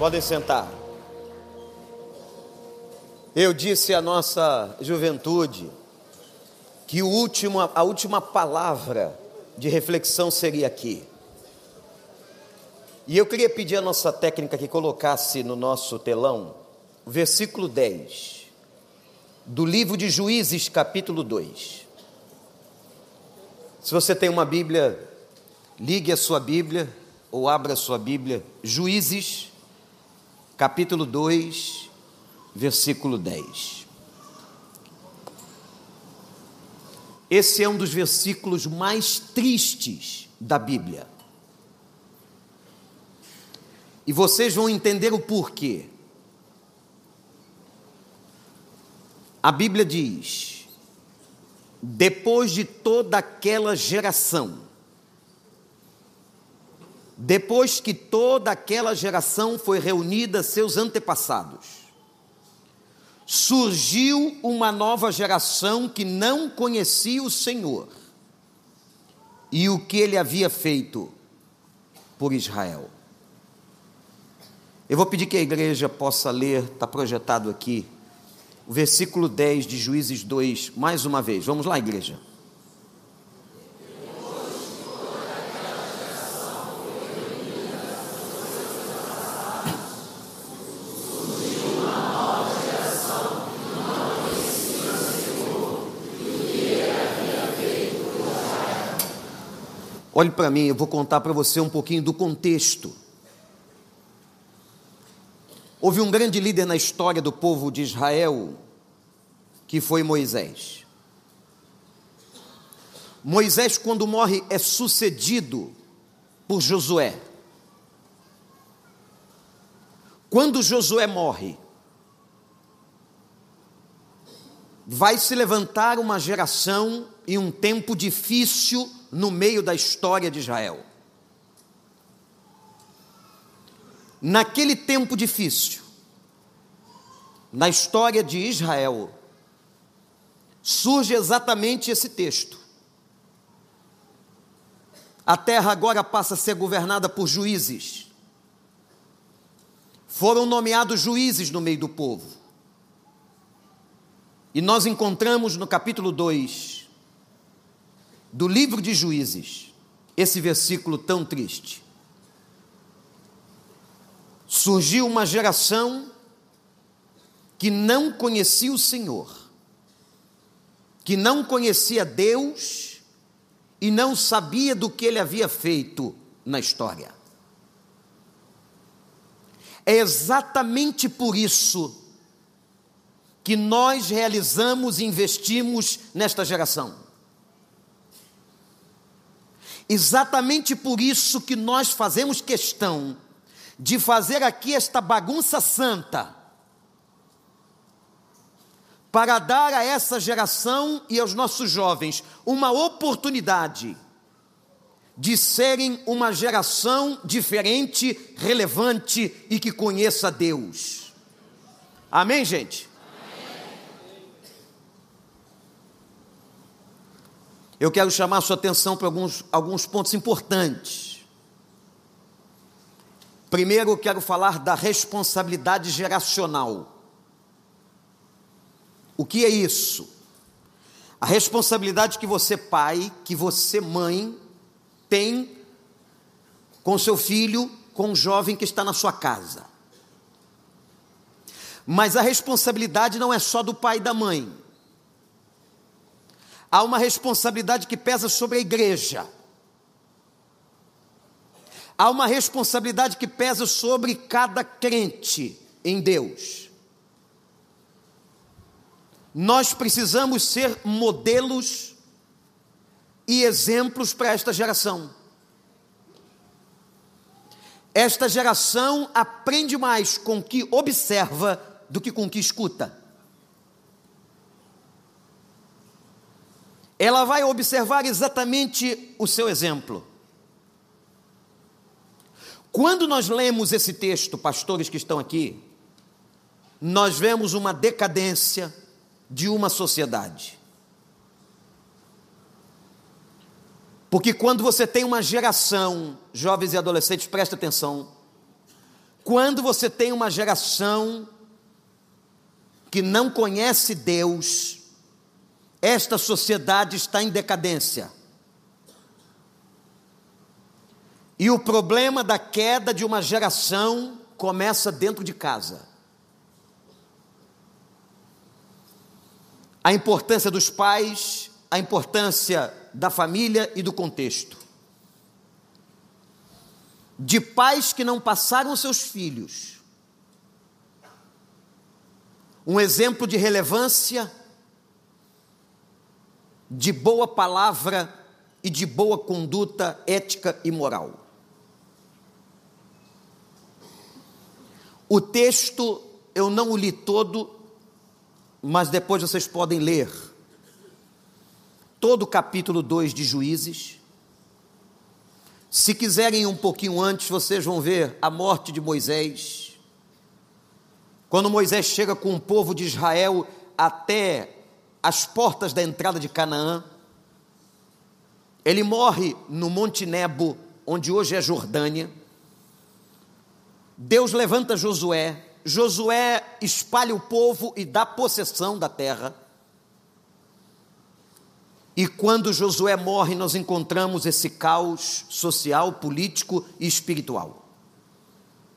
Podem sentar. Eu disse à nossa juventude que último, a última palavra de reflexão seria aqui. E eu queria pedir à nossa técnica que colocasse no nosso telão o versículo 10 do livro de Juízes, capítulo 2. Se você tem uma Bíblia, ligue a sua Bíblia ou abra a sua Bíblia, Juízes, capítulo 2, versículo 10. Esse é um dos versículos mais tristes da Bíblia. E vocês vão entender o porquê. A Bíblia diz: depois de toda aquela geração, depois que toda aquela geração foi reunida, seus antepassados, surgiu uma nova geração que não conhecia o Senhor e o que ele havia feito por Israel. Eu vou pedir que a igreja possa ler, está projetado aqui, o versículo 10 de Juízes 2, mais uma vez. Vamos lá, igreja. Olhe para mim, eu vou contar para você um pouquinho do contexto. Houve um grande líder na história do povo de Israel, que foi Moisés. Moisés, quando morre, é sucedido por Josué. Quando Josué morre, vai se levantar uma geração e um tempo difícil no meio da história de Israel. Naquele tempo difícil, na história de Israel, surge exatamente esse texto. A terra agora passa a ser governada por juízes. Foram nomeados juízes no meio do povo. E nós encontramos no capítulo 2 do livro de Juízes esse versículo tão triste surgiu uma geração que não conhecia o Senhor, que não conhecia Deus e não sabia do que ele havia feito na história. É exatamente por isso que nós realizamos e investimos nesta geração. Exatamente por isso que nós fazemos questão de fazer aqui esta bagunça santa, para dar a essa geração e aos nossos jovens uma oportunidade de serem uma geração diferente, relevante e que conheça Deus. Amém, gente? Eu quero chamar a sua atenção para alguns, alguns pontos importantes. Primeiro, eu quero falar da responsabilidade geracional. O que é isso? A responsabilidade que você, pai, que você, mãe, tem com seu filho, com o jovem que está na sua casa. Mas a responsabilidade não é só do pai e da mãe. Há uma responsabilidade que pesa sobre a igreja há uma responsabilidade que pesa sobre cada crente em Deus. Nós precisamos ser modelos e exemplos para esta geração. Esta geração aprende mais com o que observa do que com o que escuta. Ela vai observar exatamente o seu exemplo. Quando nós lemos esse texto, pastores que estão aqui, nós vemos uma decadência de uma sociedade. Porque quando você tem uma geração, jovens e adolescentes, presta atenção, Quando você tem uma geração que não conhece Deus, esta sociedade está em decadência. E o problema da queda de uma geração começa dentro de casa. A importância dos pais, a importância da família e do contexto. De pais que não passaram seus filhos um exemplo de relevância, de boa palavra e de boa conduta ética e moral. O texto eu não o li todo, mas depois vocês podem ler todo o capítulo 2 de Juízes. Se quiserem um pouquinho antes, vocês vão ver a morte de Moisés. Quando Moisés chega com o povo de Israel até as portas da entrada de Canaã, ele morre no Monte Nebo, onde hoje é Jordânia. Deus levanta Josué, Josué espalha o povo e dá possessão da terra. E quando Josué morre, nós encontramos esse caos social, político e espiritual.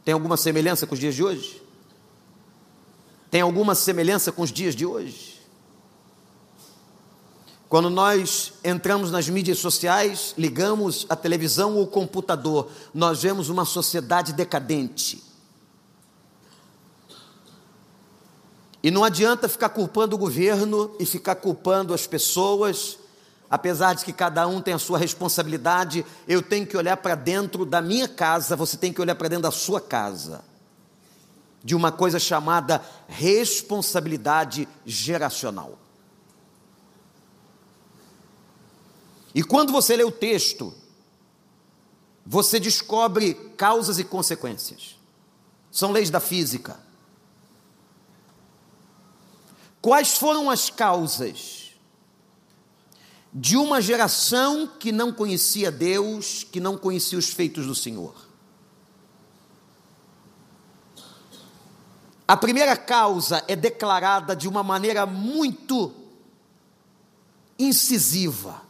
Tem alguma semelhança com os dias de hoje? Tem alguma semelhança com os dias de hoje? Quando nós entramos nas mídias sociais, ligamos a televisão ou o computador, nós vemos uma sociedade decadente. E não adianta ficar culpando o governo e ficar culpando as pessoas, apesar de que cada um tem a sua responsabilidade, eu tenho que olhar para dentro da minha casa, você tem que olhar para dentro da sua casa. De uma coisa chamada responsabilidade geracional. E quando você lê o texto, você descobre causas e consequências. São leis da física. Quais foram as causas de uma geração que não conhecia Deus, que não conhecia os feitos do Senhor? A primeira causa é declarada de uma maneira muito incisiva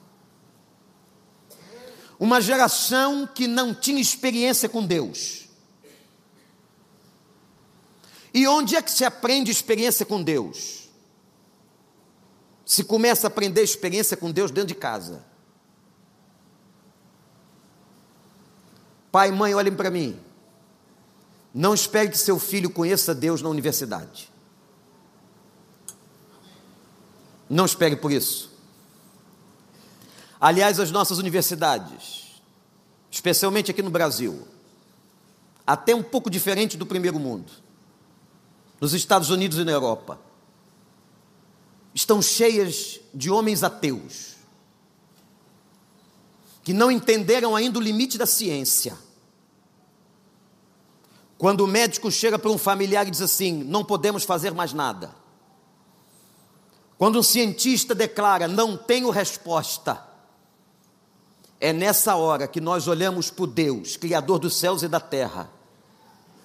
uma geração que não tinha experiência com Deus. E onde é que se aprende experiência com Deus? Se começa a aprender experiência com Deus dentro de casa. Pai e mãe, olhem para mim. Não espere que seu filho conheça Deus na universidade. Não espere por isso. Aliás, as nossas universidades, especialmente aqui no Brasil, até um pouco diferente do primeiro mundo, nos Estados Unidos e na Europa, estão cheias de homens ateus, que não entenderam ainda o limite da ciência. Quando o médico chega para um familiar e diz assim: não podemos fazer mais nada. Quando um cientista declara: não tenho resposta é nessa hora que nós olhamos para Deus, Criador dos céus e da terra,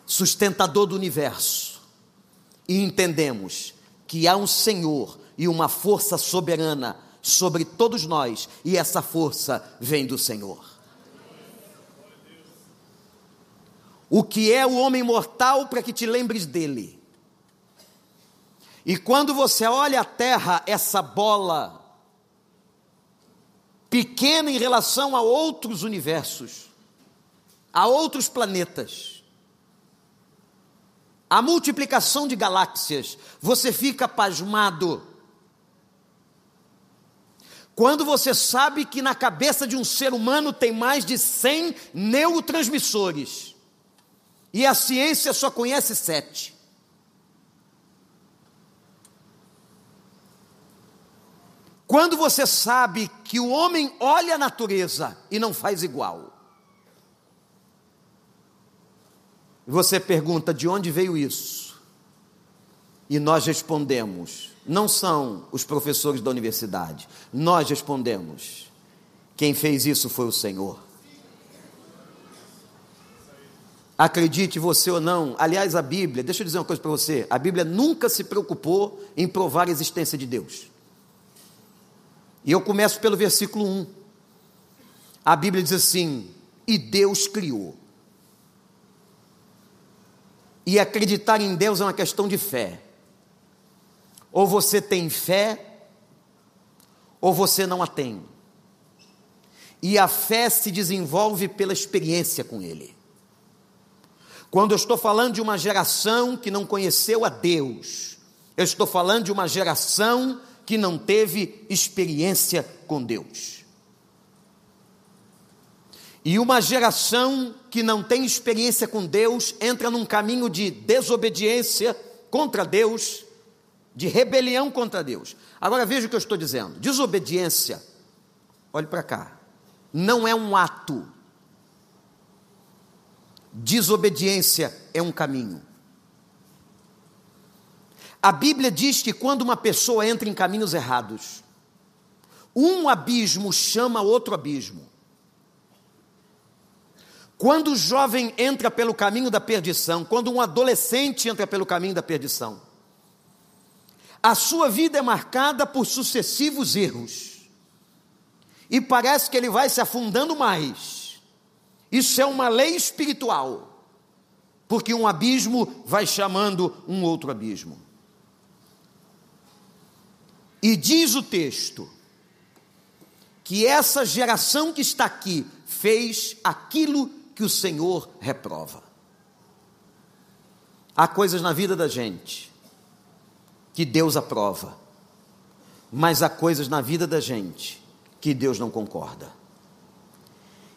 sustentador do universo, e entendemos que há um Senhor e uma força soberana sobre todos nós, e essa força vem do Senhor. O que é o homem mortal para que te lembres dele? E quando você olha a terra, essa bola pequena em relação a outros universos, a outros planetas. A multiplicação de galáxias, você fica pasmado. Quando você sabe que na cabeça de um ser humano tem mais de 100 neurotransmissores, e a ciência só conhece sete. Quando você sabe que o homem olha a natureza e não faz igual. Você pergunta de onde veio isso? E nós respondemos: não são os professores da universidade. Nós respondemos: quem fez isso foi o Senhor. Acredite você ou não, aliás, a Bíblia, deixa eu dizer uma coisa para você: a Bíblia nunca se preocupou em provar a existência de Deus. E eu começo pelo versículo 1. A Bíblia diz assim: E Deus criou. E acreditar em Deus é uma questão de fé. Ou você tem fé, ou você não a tem. E a fé se desenvolve pela experiência com Ele. Quando eu estou falando de uma geração que não conheceu a Deus, eu estou falando de uma geração que não teve experiência com Deus. E uma geração que não tem experiência com Deus entra num caminho de desobediência contra Deus, de rebelião contra Deus. Agora veja o que eu estou dizendo: desobediência, olhe para cá, não é um ato Desobediência é um caminho. A Bíblia diz que quando uma pessoa entra em caminhos errados, um abismo chama outro abismo. Quando o jovem entra pelo caminho da perdição, quando um adolescente entra pelo caminho da perdição, a sua vida é marcada por sucessivos erros. E parece que ele vai se afundando mais isso é uma lei espiritual, porque um abismo vai chamando um outro abismo. E diz o texto que essa geração que está aqui fez aquilo que o Senhor reprova. Há coisas na vida da gente que Deus aprova, mas há coisas na vida da gente que Deus não concorda.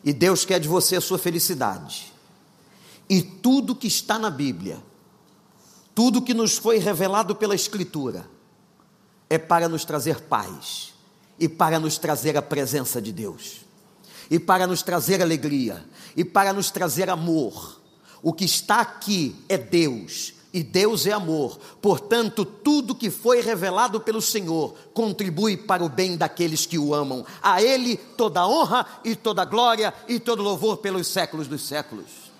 E Deus quer de você a sua felicidade. E tudo que está na Bíblia, tudo que nos foi revelado pela Escritura, é para nos trazer paz e para nos trazer a presença de Deus, e para nos trazer alegria, e para nos trazer amor. O que está aqui é Deus, e Deus é amor. Portanto, tudo que foi revelado pelo Senhor contribui para o bem daqueles que o amam. A Ele toda honra e toda glória e todo louvor pelos séculos dos séculos.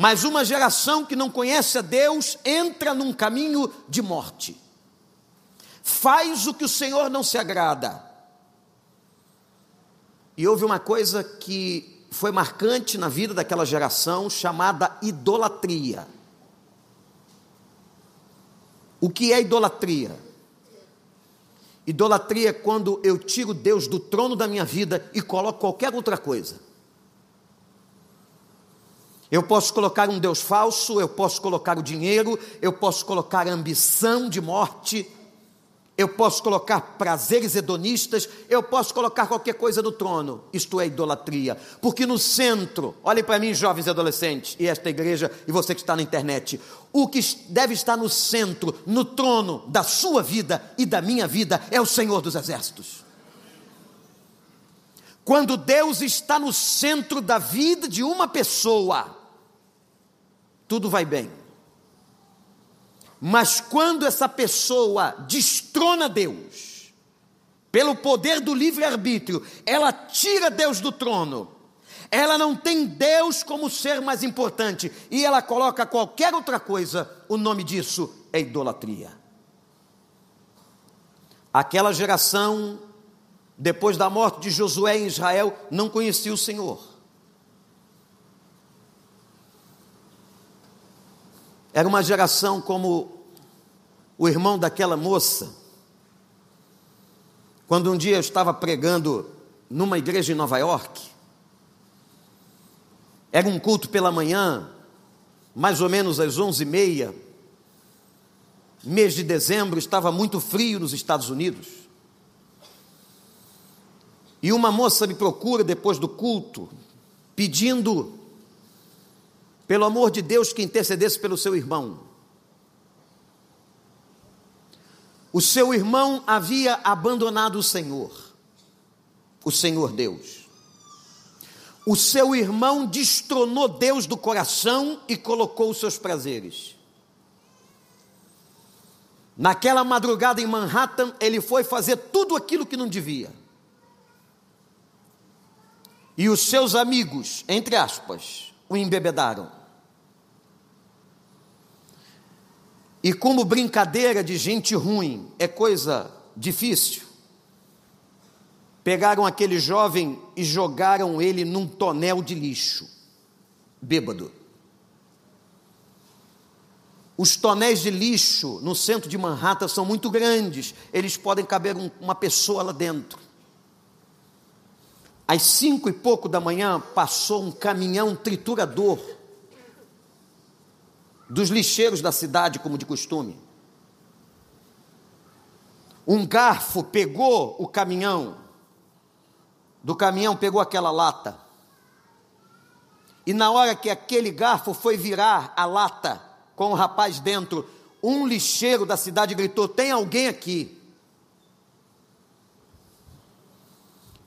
Mas uma geração que não conhece a Deus entra num caminho de morte. Faz o que o Senhor não se agrada. E houve uma coisa que foi marcante na vida daquela geração chamada idolatria. O que é idolatria? Idolatria é quando eu tiro Deus do trono da minha vida e coloco qualquer outra coisa. Eu posso colocar um Deus falso, eu posso colocar o dinheiro, eu posso colocar a ambição de morte, eu posso colocar prazeres hedonistas, eu posso colocar qualquer coisa no trono. Isto é idolatria. Porque no centro, olhem para mim, jovens e adolescentes, e esta igreja, e você que está na internet, o que deve estar no centro, no trono da sua vida e da minha vida, é o Senhor dos Exércitos. Quando Deus está no centro da vida de uma pessoa, tudo vai bem. Mas quando essa pessoa destrona Deus, pelo poder do livre-arbítrio, ela tira Deus do trono, ela não tem Deus como ser mais importante e ela coloca qualquer outra coisa, o nome disso é idolatria. Aquela geração, depois da morte de Josué em Israel, não conhecia o Senhor. Era uma geração como o irmão daquela moça. Quando um dia eu estava pregando numa igreja em Nova York, era um culto pela manhã, mais ou menos às onze e meia, mês de dezembro, estava muito frio nos Estados Unidos. E uma moça me procura depois do culto, pedindo pelo amor de Deus, que intercedesse pelo seu irmão. O seu irmão havia abandonado o Senhor, o Senhor Deus. O seu irmão destronou Deus do coração e colocou os seus prazeres. Naquela madrugada em Manhattan, ele foi fazer tudo aquilo que não devia. E os seus amigos, entre aspas, o embebedaram. E como brincadeira de gente ruim é coisa difícil, pegaram aquele jovem e jogaram ele num tonel de lixo, bêbado. Os tonéis de lixo no centro de Manhattan são muito grandes, eles podem caber um, uma pessoa lá dentro. Às cinco e pouco da manhã passou um caminhão triturador dos lixeiros da cidade, como de costume. Um garfo pegou o caminhão, do caminhão pegou aquela lata. E na hora que aquele garfo foi virar a lata, com o rapaz dentro, um lixeiro da cidade gritou: Tem alguém aqui?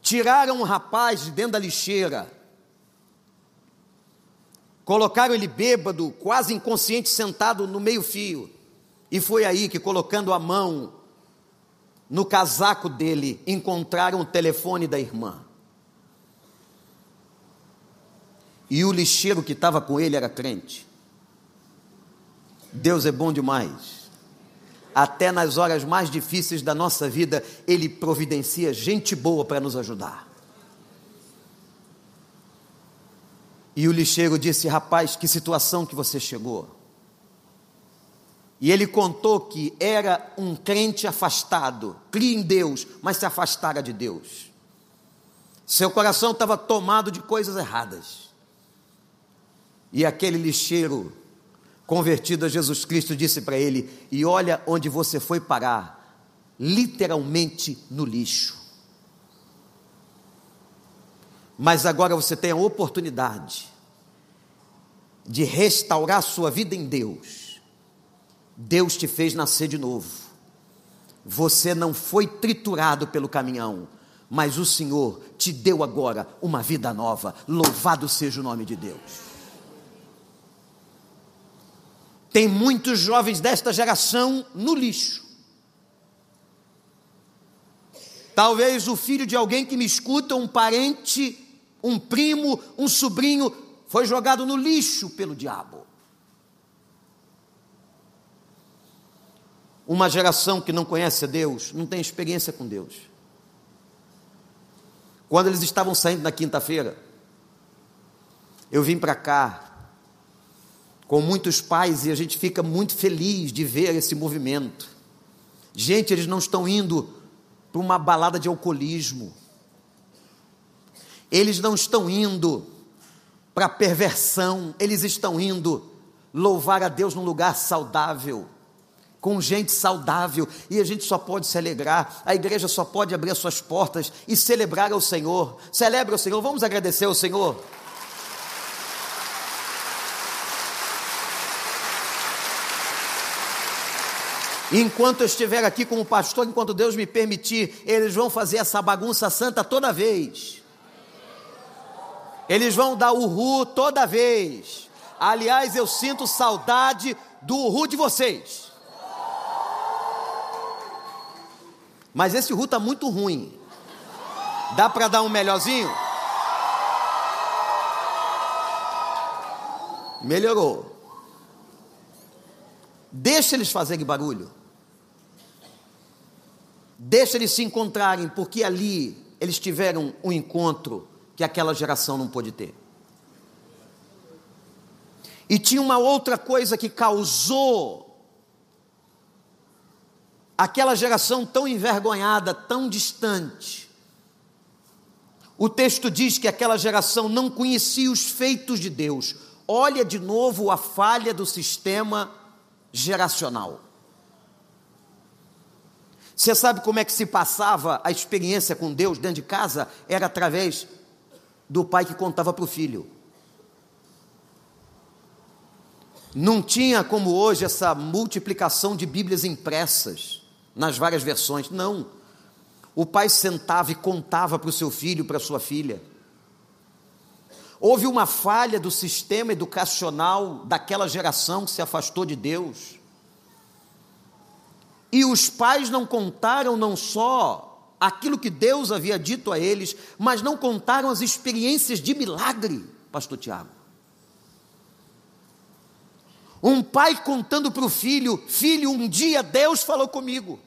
Tiraram um rapaz de dentro da lixeira, colocaram ele bêbado, quase inconsciente, sentado no meio-fio, e foi aí que, colocando a mão no casaco dele, encontraram o telefone da irmã. E o lixeiro que estava com ele era crente. Deus é bom demais. Até nas horas mais difíceis da nossa vida, Ele providencia gente boa para nos ajudar. E o lixeiro disse: Rapaz, que situação que você chegou. E ele contou que era um crente afastado, cria em Deus, mas se afastara de Deus. Seu coração estava tomado de coisas erradas. E aquele lixeiro convertido a Jesus Cristo, disse para ele: E olha onde você foi parar, literalmente no lixo. Mas agora você tem a oportunidade de restaurar sua vida em Deus. Deus te fez nascer de novo. Você não foi triturado pelo caminhão, mas o Senhor te deu agora uma vida nova. Louvado seja o nome de Deus. Tem muitos jovens desta geração no lixo. Talvez o filho de alguém que me escuta, um parente, um primo, um sobrinho, foi jogado no lixo pelo diabo. Uma geração que não conhece a Deus, não tem experiência com Deus. Quando eles estavam saindo na quinta-feira, eu vim para cá com muitos pais e a gente fica muito feliz de ver esse movimento. Gente, eles não estão indo para uma balada de alcoolismo. Eles não estão indo para perversão, eles estão indo louvar a Deus num lugar saudável, com gente saudável, e a gente só pode se alegrar, a igreja só pode abrir as suas portas e celebrar ao Senhor. Celebre ao Senhor, vamos agradecer ao Senhor. Enquanto eu estiver aqui como pastor, enquanto Deus me permitir, eles vão fazer essa bagunça santa toda vez. Eles vão dar ru toda vez. Aliás, eu sinto saudade do ru de vocês. Mas esse ru está muito ruim. Dá para dar um melhorzinho? Melhorou. Deixa eles fazerem barulho. Deixa eles se encontrarem, porque ali eles tiveram um encontro que aquela geração não pôde ter. E tinha uma outra coisa que causou aquela geração tão envergonhada, tão distante. O texto diz que aquela geração não conhecia os feitos de Deus. Olha de novo a falha do sistema geracional. Você sabe como é que se passava a experiência com Deus dentro de casa? Era através do pai que contava para o filho. Não tinha como hoje essa multiplicação de Bíblias impressas nas várias versões. Não. O pai sentava e contava para o seu filho, para a sua filha. Houve uma falha do sistema educacional daquela geração que se afastou de Deus. E os pais não contaram não só aquilo que Deus havia dito a eles, mas não contaram as experiências de milagre, Pastor Tiago. Um pai contando para o filho: Filho, um dia Deus falou comigo.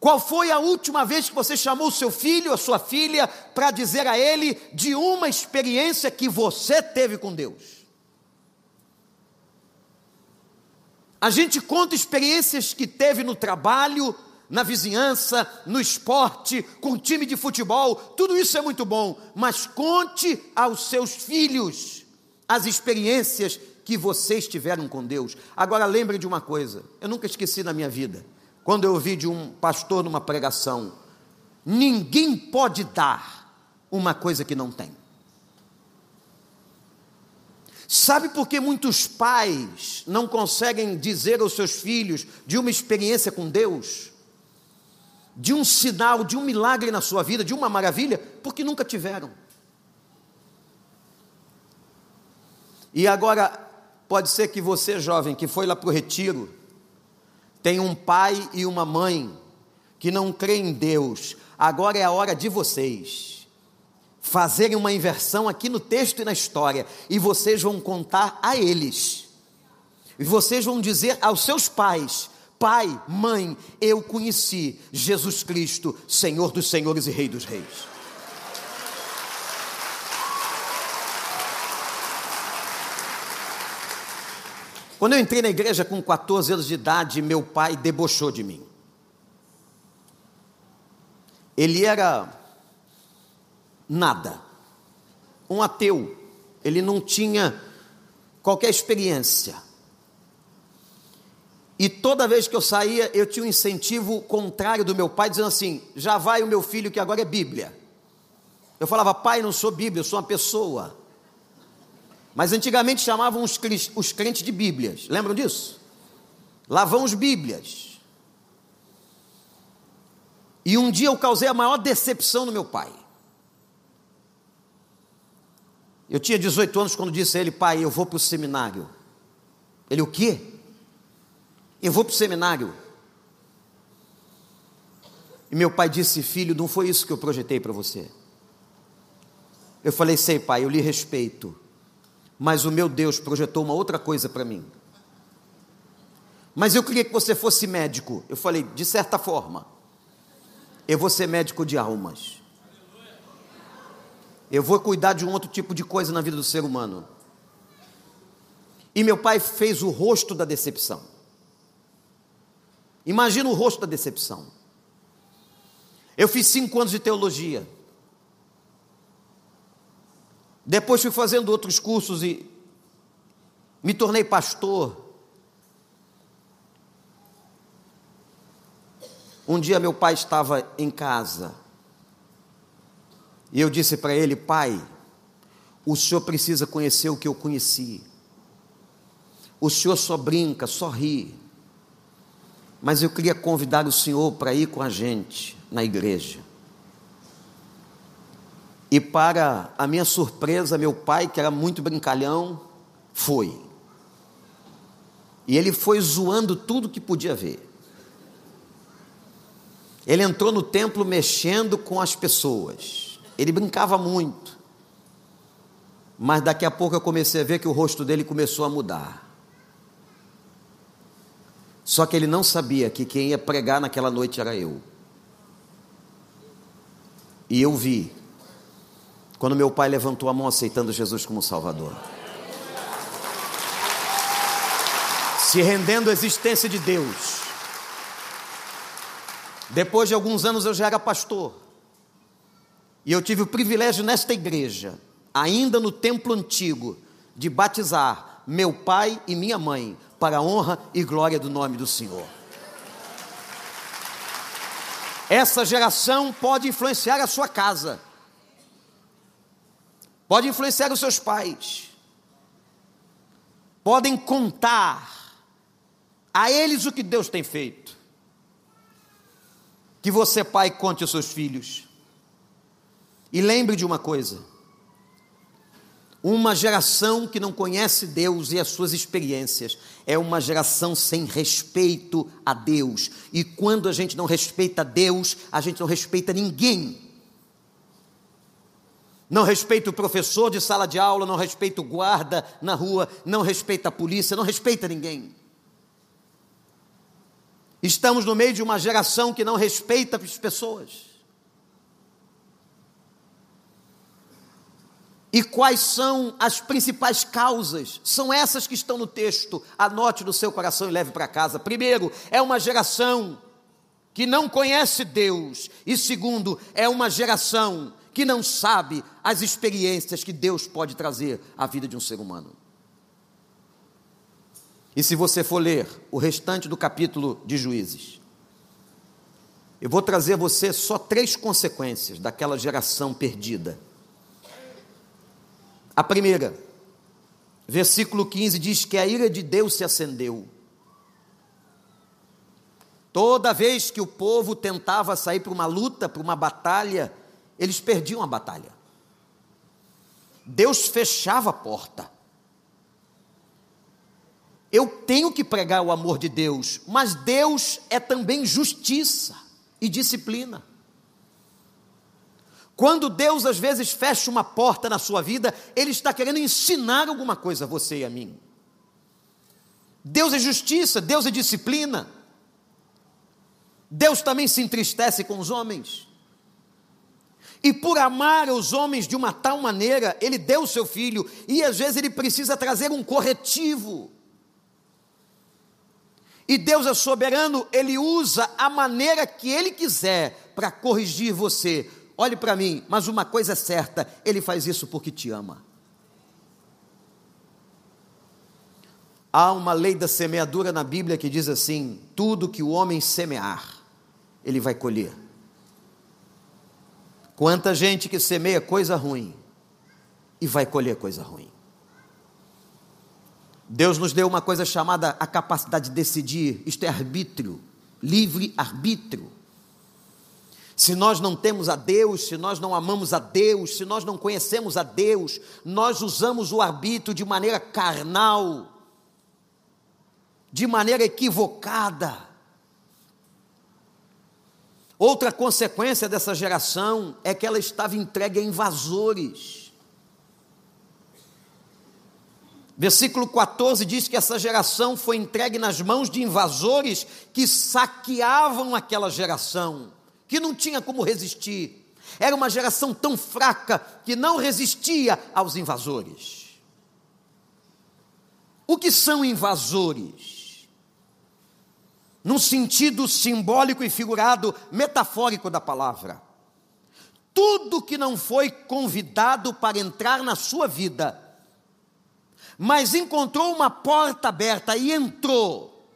Qual foi a última vez que você chamou o seu filho, a sua filha, para dizer a ele de uma experiência que você teve com Deus? A gente conta experiências que teve no trabalho, na vizinhança, no esporte, com time de futebol, tudo isso é muito bom, mas conte aos seus filhos as experiências que vocês tiveram com Deus. Agora lembre de uma coisa, eu nunca esqueci na minha vida quando eu ouvi de um pastor numa pregação: ninguém pode dar uma coisa que não tem. Sabe por que muitos pais não conseguem dizer aos seus filhos de uma experiência com Deus? De um sinal, de um milagre na sua vida, de uma maravilha? Porque nunca tiveram. E agora, pode ser que você, jovem, que foi lá para o retiro, tem um pai e uma mãe que não creem em Deus. Agora é a hora de vocês fazerem uma inversão aqui no texto e na história, e vocês vão contar a eles. E vocês vão dizer aos seus pais: Pai, mãe, eu conheci Jesus Cristo, Senhor dos Senhores e Rei dos Reis. Quando eu entrei na igreja com 14 anos de idade, meu pai debochou de mim. Ele era nada, um ateu, ele não tinha qualquer experiência. E toda vez que eu saía, eu tinha um incentivo contrário do meu pai, dizendo assim: já vai o meu filho que agora é Bíblia. Eu falava, pai, não sou Bíblia, eu sou uma pessoa. Mas antigamente chamavam os, os crentes de Bíblias. Lembram disso? Lá vão os Bíblias. E um dia eu causei a maior decepção no meu pai. Eu tinha 18 anos quando disse a ele, pai, eu vou para o seminário. Ele, o quê? Eu vou para o seminário. E meu pai disse, filho, não foi isso que eu projetei para você. Eu falei, sei, pai, eu lhe respeito mas o meu Deus projetou uma outra coisa para mim. Mas eu queria que você fosse médico. Eu falei, de certa forma, eu vou ser médico de almas. Eu vou cuidar de um outro tipo de coisa na vida do ser humano. E meu pai fez o rosto da decepção. Imagina o rosto da decepção. Eu fiz cinco anos de teologia. Depois fui fazendo outros cursos e me tornei pastor. Um dia meu pai estava em casa e eu disse para ele: Pai, o senhor precisa conhecer o que eu conheci. O senhor só brinca, só ri. Mas eu queria convidar o senhor para ir com a gente na igreja. E para a minha surpresa, meu pai, que era muito brincalhão, foi. E ele foi zoando tudo que podia ver. Ele entrou no templo mexendo com as pessoas. Ele brincava muito. Mas daqui a pouco eu comecei a ver que o rosto dele começou a mudar. Só que ele não sabia que quem ia pregar naquela noite era eu. E eu vi quando meu pai levantou a mão aceitando Jesus como Salvador. Se rendendo à existência de Deus. Depois de alguns anos eu já era pastor. E eu tive o privilégio nesta igreja, ainda no templo antigo, de batizar meu pai e minha mãe para a honra e glória do nome do Senhor. Essa geração pode influenciar a sua casa pode influenciar os seus pais, podem contar a eles o que Deus tem feito. Que você, pai, conte aos seus filhos. E lembre de uma coisa: Uma geração que não conhece Deus e as suas experiências é uma geração sem respeito a Deus. E quando a gente não respeita Deus, a gente não respeita ninguém. Não respeita o professor de sala de aula, não respeita o guarda na rua, não respeita a polícia, não respeita ninguém. Estamos no meio de uma geração que não respeita as pessoas. E quais são as principais causas? São essas que estão no texto. Anote no seu coração e leve para casa. Primeiro, é uma geração que não conhece Deus. E segundo, é uma geração que não sabe as experiências que Deus pode trazer à vida de um ser humano. E se você for ler o restante do capítulo de Juízes, eu vou trazer a você só três consequências daquela geração perdida a primeira, versículo 15 diz que a ira de Deus se acendeu. Toda vez que o povo tentava sair para uma luta, para uma batalha, eles perdiam a batalha. Deus fechava a porta. Eu tenho que pregar o amor de Deus, mas Deus é também justiça e disciplina. Quando Deus às vezes fecha uma porta na sua vida, Ele está querendo ensinar alguma coisa a você e a mim. Deus é justiça, Deus é disciplina. Deus também se entristece com os homens. E por amar os homens de uma tal maneira, Ele deu o seu filho, e às vezes Ele precisa trazer um corretivo. E Deus é soberano, Ele usa a maneira que Ele quiser para corrigir você, olhe para mim, mas uma coisa é certa: Ele faz isso porque te ama. Há uma lei da semeadura na Bíblia que diz assim: tudo que o homem semear, ele vai colher. Quanta gente que semeia coisa ruim e vai colher coisa ruim. Deus nos deu uma coisa chamada a capacidade de decidir, isto é arbítrio, livre arbítrio. Se nós não temos a Deus, se nós não amamos a Deus, se nós não conhecemos a Deus, nós usamos o arbítrio de maneira carnal, de maneira equivocada. Outra consequência dessa geração é que ela estava entregue a invasores. Versículo 14 diz que essa geração foi entregue nas mãos de invasores que saqueavam aquela geração que não tinha como resistir. Era uma geração tão fraca que não resistia aos invasores. O que são invasores? Num sentido simbólico e figurado, metafórico da palavra. Tudo que não foi convidado para entrar na sua vida, mas encontrou uma porta aberta e entrou,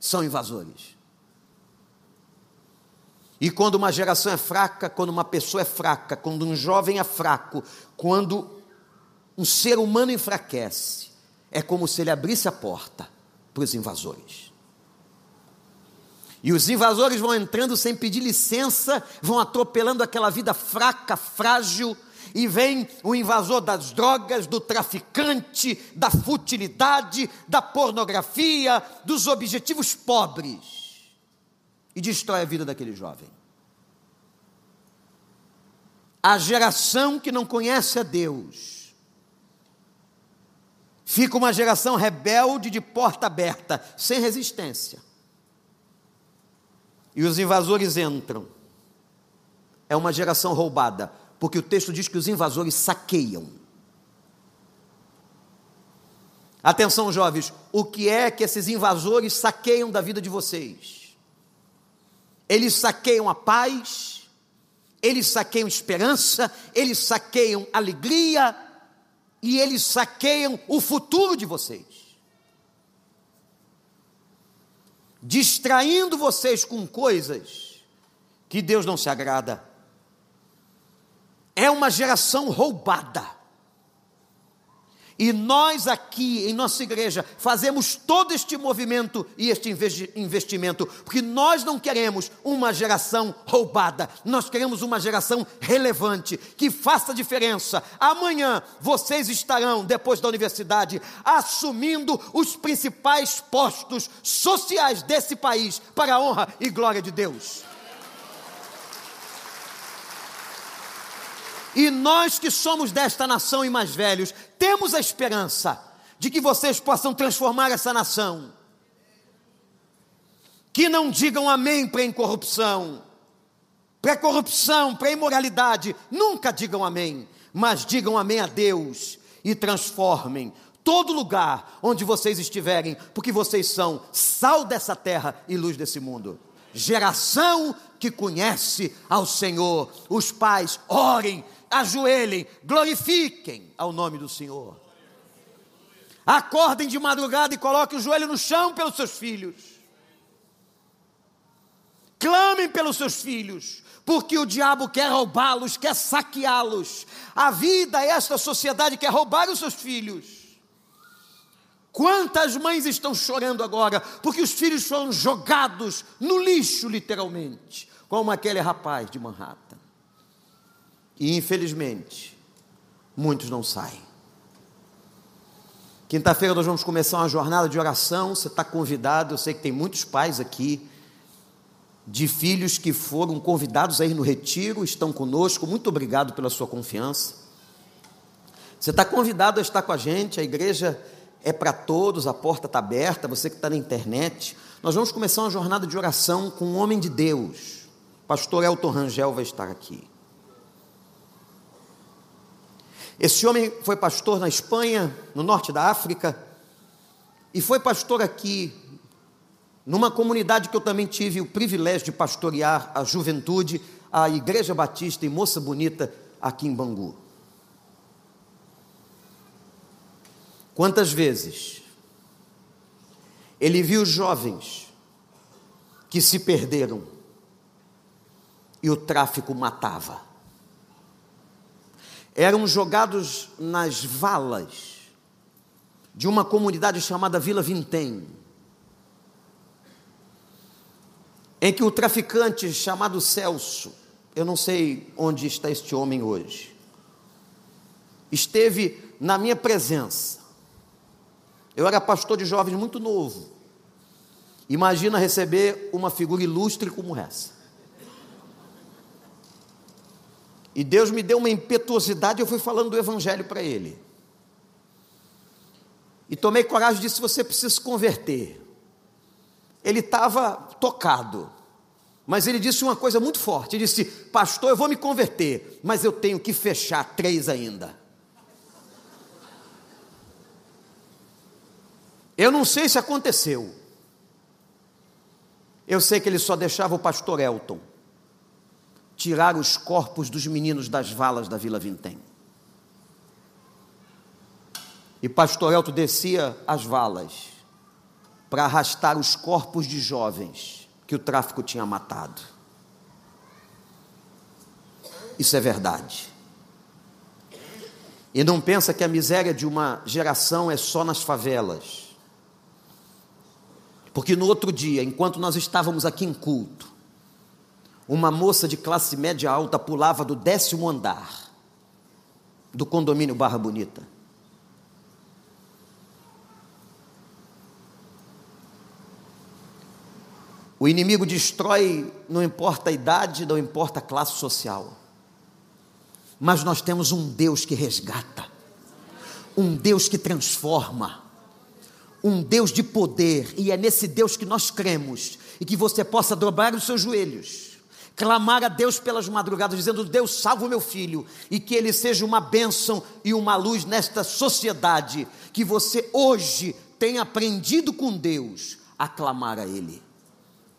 são invasores. E quando uma geração é fraca, quando uma pessoa é fraca, quando um jovem é fraco, quando um ser humano enfraquece, é como se ele abrisse a porta para os invasores. E os invasores vão entrando sem pedir licença, vão atropelando aquela vida fraca, frágil, e vem o invasor das drogas, do traficante, da futilidade, da pornografia, dos objetivos pobres e destrói a vida daquele jovem. A geração que não conhece a Deus fica uma geração rebelde de porta aberta, sem resistência. E os invasores entram. É uma geração roubada, porque o texto diz que os invasores saqueiam. Atenção, jovens, o que é que esses invasores saqueiam da vida de vocês? Eles saqueiam a paz, eles saqueiam esperança, eles saqueiam alegria e eles saqueiam o futuro de vocês. Distraindo vocês com coisas que Deus não se agrada. É uma geração roubada. E nós aqui em nossa igreja fazemos todo este movimento e este investimento, porque nós não queremos uma geração roubada, nós queremos uma geração relevante, que faça diferença. Amanhã vocês estarão, depois da universidade, assumindo os principais postos sociais desse país, para a honra e glória de Deus. E nós que somos desta nação e mais velhos, temos a esperança de que vocês possam transformar essa nação. Que não digam amém para a incorrupção, para a corrupção, para a imoralidade, nunca digam amém, mas digam amém a Deus e transformem todo lugar onde vocês estiverem, porque vocês são sal dessa terra e luz desse mundo. Geração que conhece ao Senhor. Os pais, orem ajoelhem, glorifiquem ao nome do Senhor. Acordem de madrugada e coloquem o joelho no chão pelos seus filhos. Clamem pelos seus filhos, porque o diabo quer roubá-los, quer saqueá-los. A vida, esta sociedade quer roubar os seus filhos. Quantas mães estão chorando agora porque os filhos foram jogados no lixo, literalmente, como aquele rapaz de Manhattan. E infelizmente, muitos não saem. Quinta-feira nós vamos começar uma jornada de oração. Você está convidado. Eu sei que tem muitos pais aqui de filhos que foram convidados a ir no retiro, estão conosco. Muito obrigado pela sua confiança. Você está convidado a estar com a gente. A igreja é para todos, a porta está aberta. Você que está na internet, nós vamos começar uma jornada de oração com um homem de Deus. Pastor Elton Rangel vai estar aqui. Esse homem foi pastor na Espanha, no norte da África, e foi pastor aqui, numa comunidade que eu também tive o privilégio de pastorear a juventude, a Igreja Batista em Moça Bonita, aqui em Bangu. Quantas vezes ele viu jovens que se perderam e o tráfico matava eram jogados nas valas de uma comunidade chamada Vila Vintém, em que o traficante chamado Celso, eu não sei onde está este homem hoje, esteve na minha presença. Eu era pastor de jovens muito novo. Imagina receber uma figura ilustre como essa. E Deus me deu uma impetuosidade, eu fui falando do Evangelho para ele. E tomei coragem e disse: Você precisa se converter. Ele estava tocado, mas ele disse uma coisa muito forte: Ele disse, Pastor, eu vou me converter, mas eu tenho que fechar três ainda. Eu não sei se aconteceu. Eu sei que ele só deixava o pastor Elton tirar os corpos dos meninos das valas da Vila Vintém. E Pastor Elto descia as valas para arrastar os corpos de jovens que o tráfico tinha matado. Isso é verdade. E não pensa que a miséria de uma geração é só nas favelas. Porque no outro dia, enquanto nós estávamos aqui em culto, uma moça de classe média alta pulava do décimo andar do condomínio Barra Bonita. O inimigo destrói, não importa a idade, não importa a classe social. Mas nós temos um Deus que resgata, um Deus que transforma, um Deus de poder, e é nesse Deus que nós cremos, e que você possa dobrar os seus joelhos clamar a Deus pelas madrugadas, dizendo: Deus, salva o meu filho, e que ele seja uma bênção e uma luz nesta sociedade, que você hoje tenha aprendido com Deus a clamar a Ele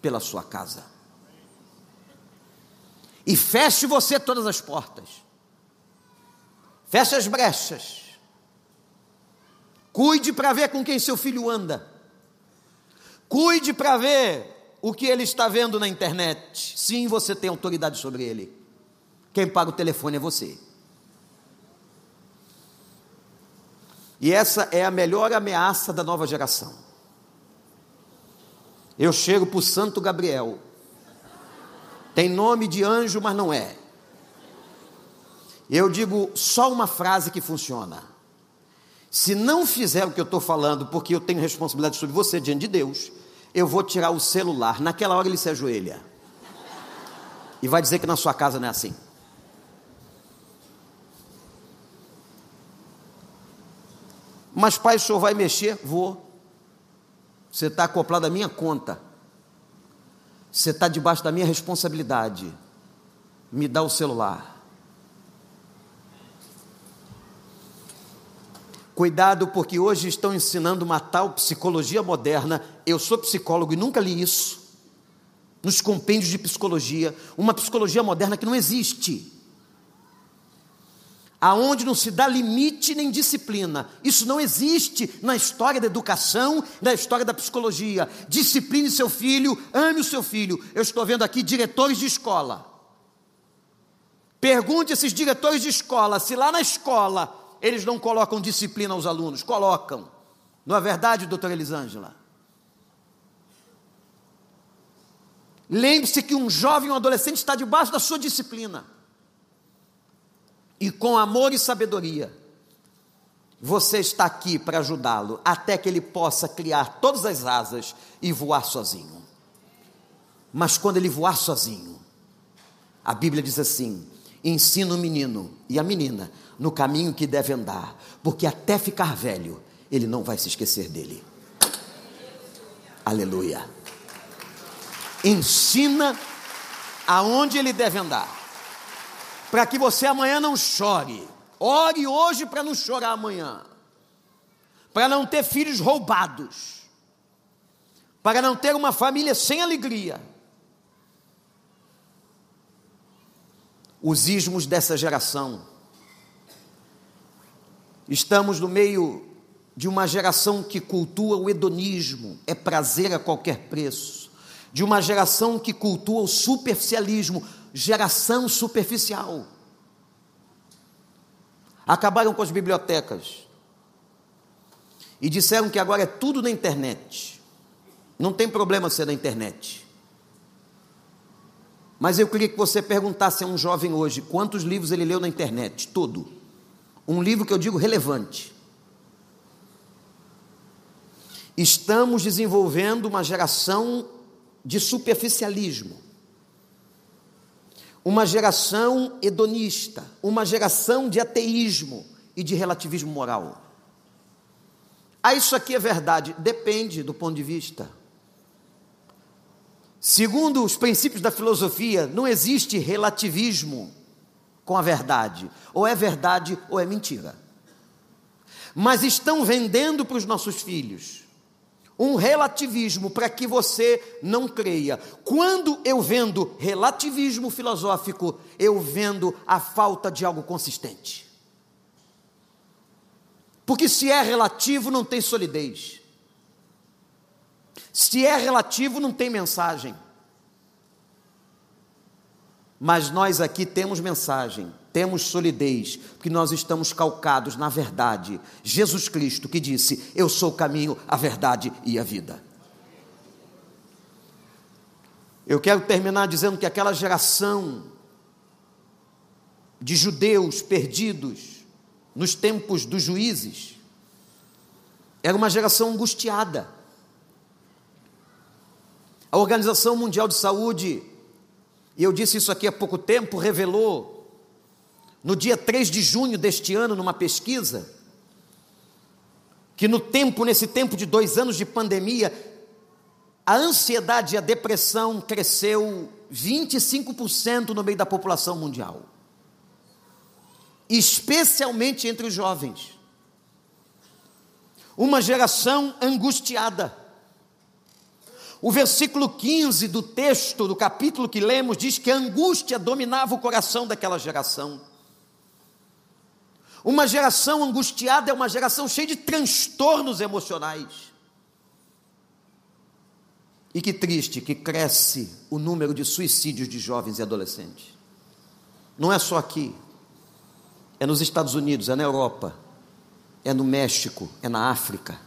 pela sua casa. E feche você todas as portas, feche as brechas, cuide para ver com quem seu filho anda, cuide para ver o que ele está vendo na internet. Sim, você tem autoridade sobre ele. Quem paga o telefone é você. E essa é a melhor ameaça da nova geração. Eu chego para o Santo Gabriel. Tem nome de anjo, mas não é. Eu digo só uma frase que funciona. Se não fizer o que eu estou falando, porque eu tenho responsabilidade sobre você diante de Deus, eu vou tirar o celular. Naquela hora ele se ajoelha. E vai dizer que na sua casa não é assim. Mas, pai, o senhor vai mexer? Vou. Você está acoplado à minha conta. Você está debaixo da minha responsabilidade. Me dá o celular. Cuidado, porque hoje estão ensinando uma tal psicologia moderna. Eu sou psicólogo e nunca li isso. Nos compêndios de psicologia. Uma psicologia moderna que não existe aonde não se dá limite nem disciplina. Isso não existe na história da educação, na história da psicologia. Discipline seu filho, ame o seu filho. Eu estou vendo aqui diretores de escola. Pergunte esses diretores de escola se lá na escola eles não colocam disciplina aos alunos. Colocam. Não é verdade, doutora Elisângela? Lembre-se que um jovem, um adolescente está debaixo da sua disciplina e com amor e sabedoria, você está aqui para ajudá-lo até que ele possa criar todas as asas e voar sozinho. Mas quando ele voar sozinho, a Bíblia diz assim: ensina o menino e a menina no caminho que deve andar, porque até ficar velho, ele não vai se esquecer dele. Aleluia. Ensina aonde ele deve andar para que você amanhã não chore. Ore hoje para não chorar amanhã. Para não ter filhos roubados. Para não ter uma família sem alegria. Os ismos dessa geração. Estamos no meio de uma geração que cultua o hedonismo, é prazer a qualquer preço. De uma geração que cultua o superficialismo, geração superficial. Acabaram com as bibliotecas. E disseram que agora é tudo na internet. Não tem problema ser na internet. Mas eu queria que você perguntasse a um jovem hoje quantos livros ele leu na internet. Tudo. Um livro que eu digo relevante. Estamos desenvolvendo uma geração de superficialismo uma geração hedonista, uma geração de ateísmo e de relativismo moral. Ah, isso aqui é verdade? Depende do ponto de vista. Segundo os princípios da filosofia, não existe relativismo com a verdade. Ou é verdade ou é mentira. Mas estão vendendo para os nossos filhos um relativismo para que você não creia. Quando eu vendo relativismo filosófico, eu vendo a falta de algo consistente. Porque se é relativo, não tem solidez. Se é relativo, não tem mensagem. Mas nós aqui temos mensagem temos solidez, porque nós estamos calcados na verdade. Jesus Cristo que disse: Eu sou o caminho, a verdade e a vida. Eu quero terminar dizendo que aquela geração de judeus perdidos nos tempos dos juízes era uma geração angustiada. A Organização Mundial de Saúde, e eu disse isso aqui há pouco tempo, revelou no dia 3 de junho deste ano, numa pesquisa, que no tempo, nesse tempo de dois anos de pandemia, a ansiedade e a depressão cresceu 25% no meio da população mundial, especialmente entre os jovens. Uma geração angustiada. O versículo 15 do texto, do capítulo que lemos, diz que a angústia dominava o coração daquela geração. Uma geração angustiada é uma geração cheia de transtornos emocionais. E que triste que cresce o número de suicídios de jovens e adolescentes. Não é só aqui, é nos Estados Unidos, é na Europa. é no México, é na África.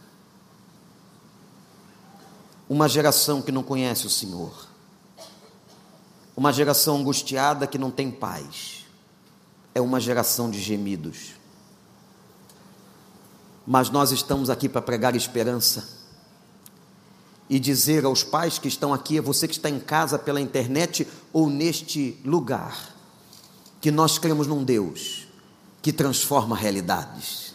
Uma geração que não conhece o Senhor. Uma geração angustiada que não tem paz. É uma geração de gemidos. Mas nós estamos aqui para pregar esperança e dizer aos pais que estão aqui, a você que está em casa pela internet ou neste lugar, que nós cremos num Deus que transforma realidades.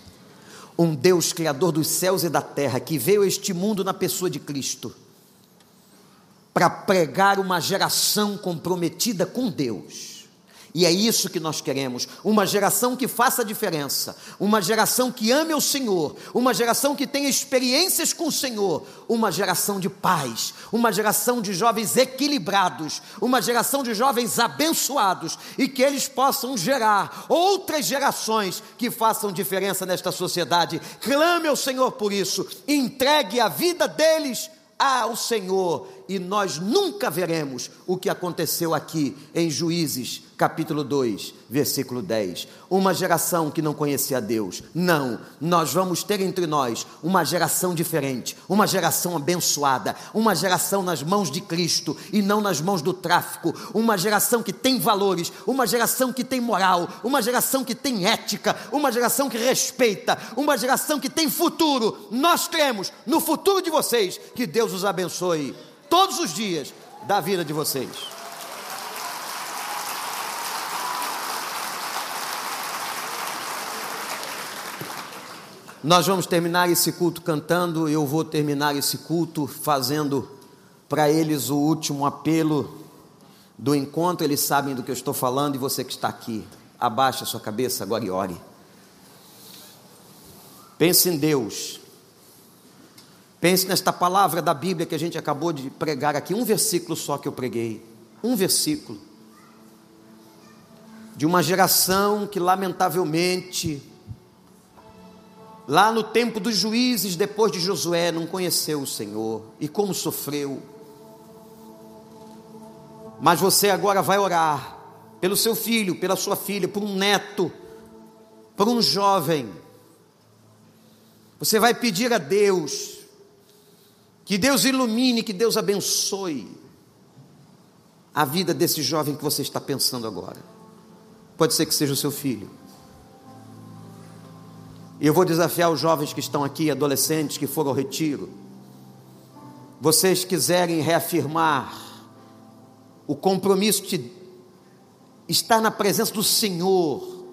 Um Deus criador dos céus e da terra, que veio a este mundo na pessoa de Cristo, para pregar uma geração comprometida com Deus e é isso que nós queremos: uma geração que faça diferença, uma geração que ame o Senhor, uma geração que tenha experiências com o Senhor, uma geração de paz, uma geração de jovens equilibrados, uma geração de jovens abençoados e que eles possam gerar outras gerações que façam diferença nesta sociedade. Clame ao Senhor por isso, entregue a vida deles ao Senhor e nós nunca veremos o que aconteceu aqui em Juízes, capítulo 2, versículo 10. Uma geração que não conhecia Deus. Não, nós vamos ter entre nós uma geração diferente, uma geração abençoada, uma geração nas mãos de Cristo e não nas mãos do tráfico, uma geração que tem valores, uma geração que tem moral, uma geração que tem ética, uma geração que respeita, uma geração que tem futuro. Nós cremos no futuro de vocês. Que Deus os abençoe todos os dias da vida de vocês. Nós vamos terminar esse culto cantando, eu vou terminar esse culto fazendo para eles o último apelo do encontro. Eles sabem do que eu estou falando e você que está aqui, abaixa sua cabeça agora e ore. Pense em Deus. Pense nesta palavra da Bíblia que a gente acabou de pregar aqui, um versículo só que eu preguei, um versículo. De uma geração que lamentavelmente lá no tempo dos juízes, depois de Josué, não conheceu o Senhor e como sofreu. Mas você agora vai orar pelo seu filho, pela sua filha, por um neto, por um jovem. Você vai pedir a Deus que Deus ilumine, que Deus abençoe a vida desse jovem que você está pensando agora. Pode ser que seja o seu filho. E eu vou desafiar os jovens que estão aqui, adolescentes que foram ao retiro. Vocês quiserem reafirmar o compromisso de estar na presença do Senhor,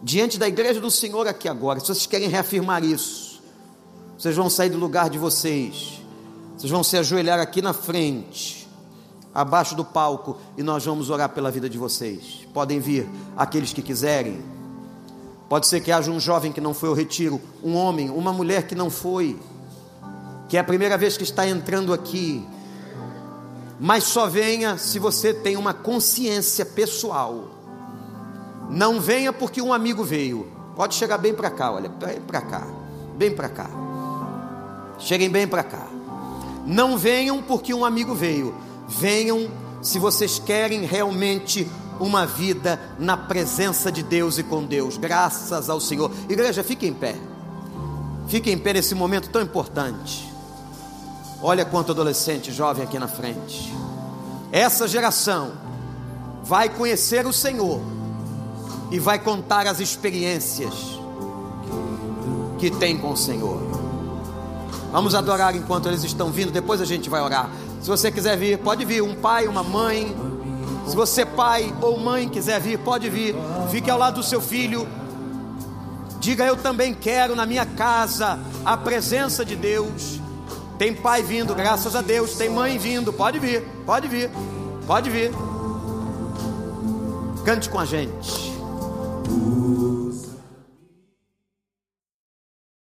diante da igreja do Senhor aqui agora, se vocês querem reafirmar isso, vocês vão sair do lugar de vocês, vocês vão se ajoelhar aqui na frente, abaixo do palco, e nós vamos orar pela vida de vocês. Podem vir aqueles que quiserem. Pode ser que haja um jovem que não foi ao retiro, um homem, uma mulher que não foi, que é a primeira vez que está entrando aqui. Mas só venha se você tem uma consciência pessoal. Não venha porque um amigo veio. Pode chegar bem para cá, olha, bem para cá, bem para cá. Cheguem bem para cá. Não venham porque um amigo veio. Venham se vocês querem realmente uma vida na presença de Deus e com Deus, graças ao Senhor. Igreja, fique em pé, fique em pé nesse momento tão importante. Olha quanto adolescente jovem aqui na frente. Essa geração vai conhecer o Senhor e vai contar as experiências que tem com o Senhor. Vamos adorar enquanto eles estão vindo, depois a gente vai orar. Se você quiser vir, pode vir, um pai, uma mãe, se você, pai ou mãe, quiser vir, pode vir. Fique ao lado do seu filho. Diga: Eu também quero na minha casa a presença de Deus. Tem pai vindo, graças a Deus. Tem mãe vindo. Pode vir, pode vir, pode vir. Cante com a gente.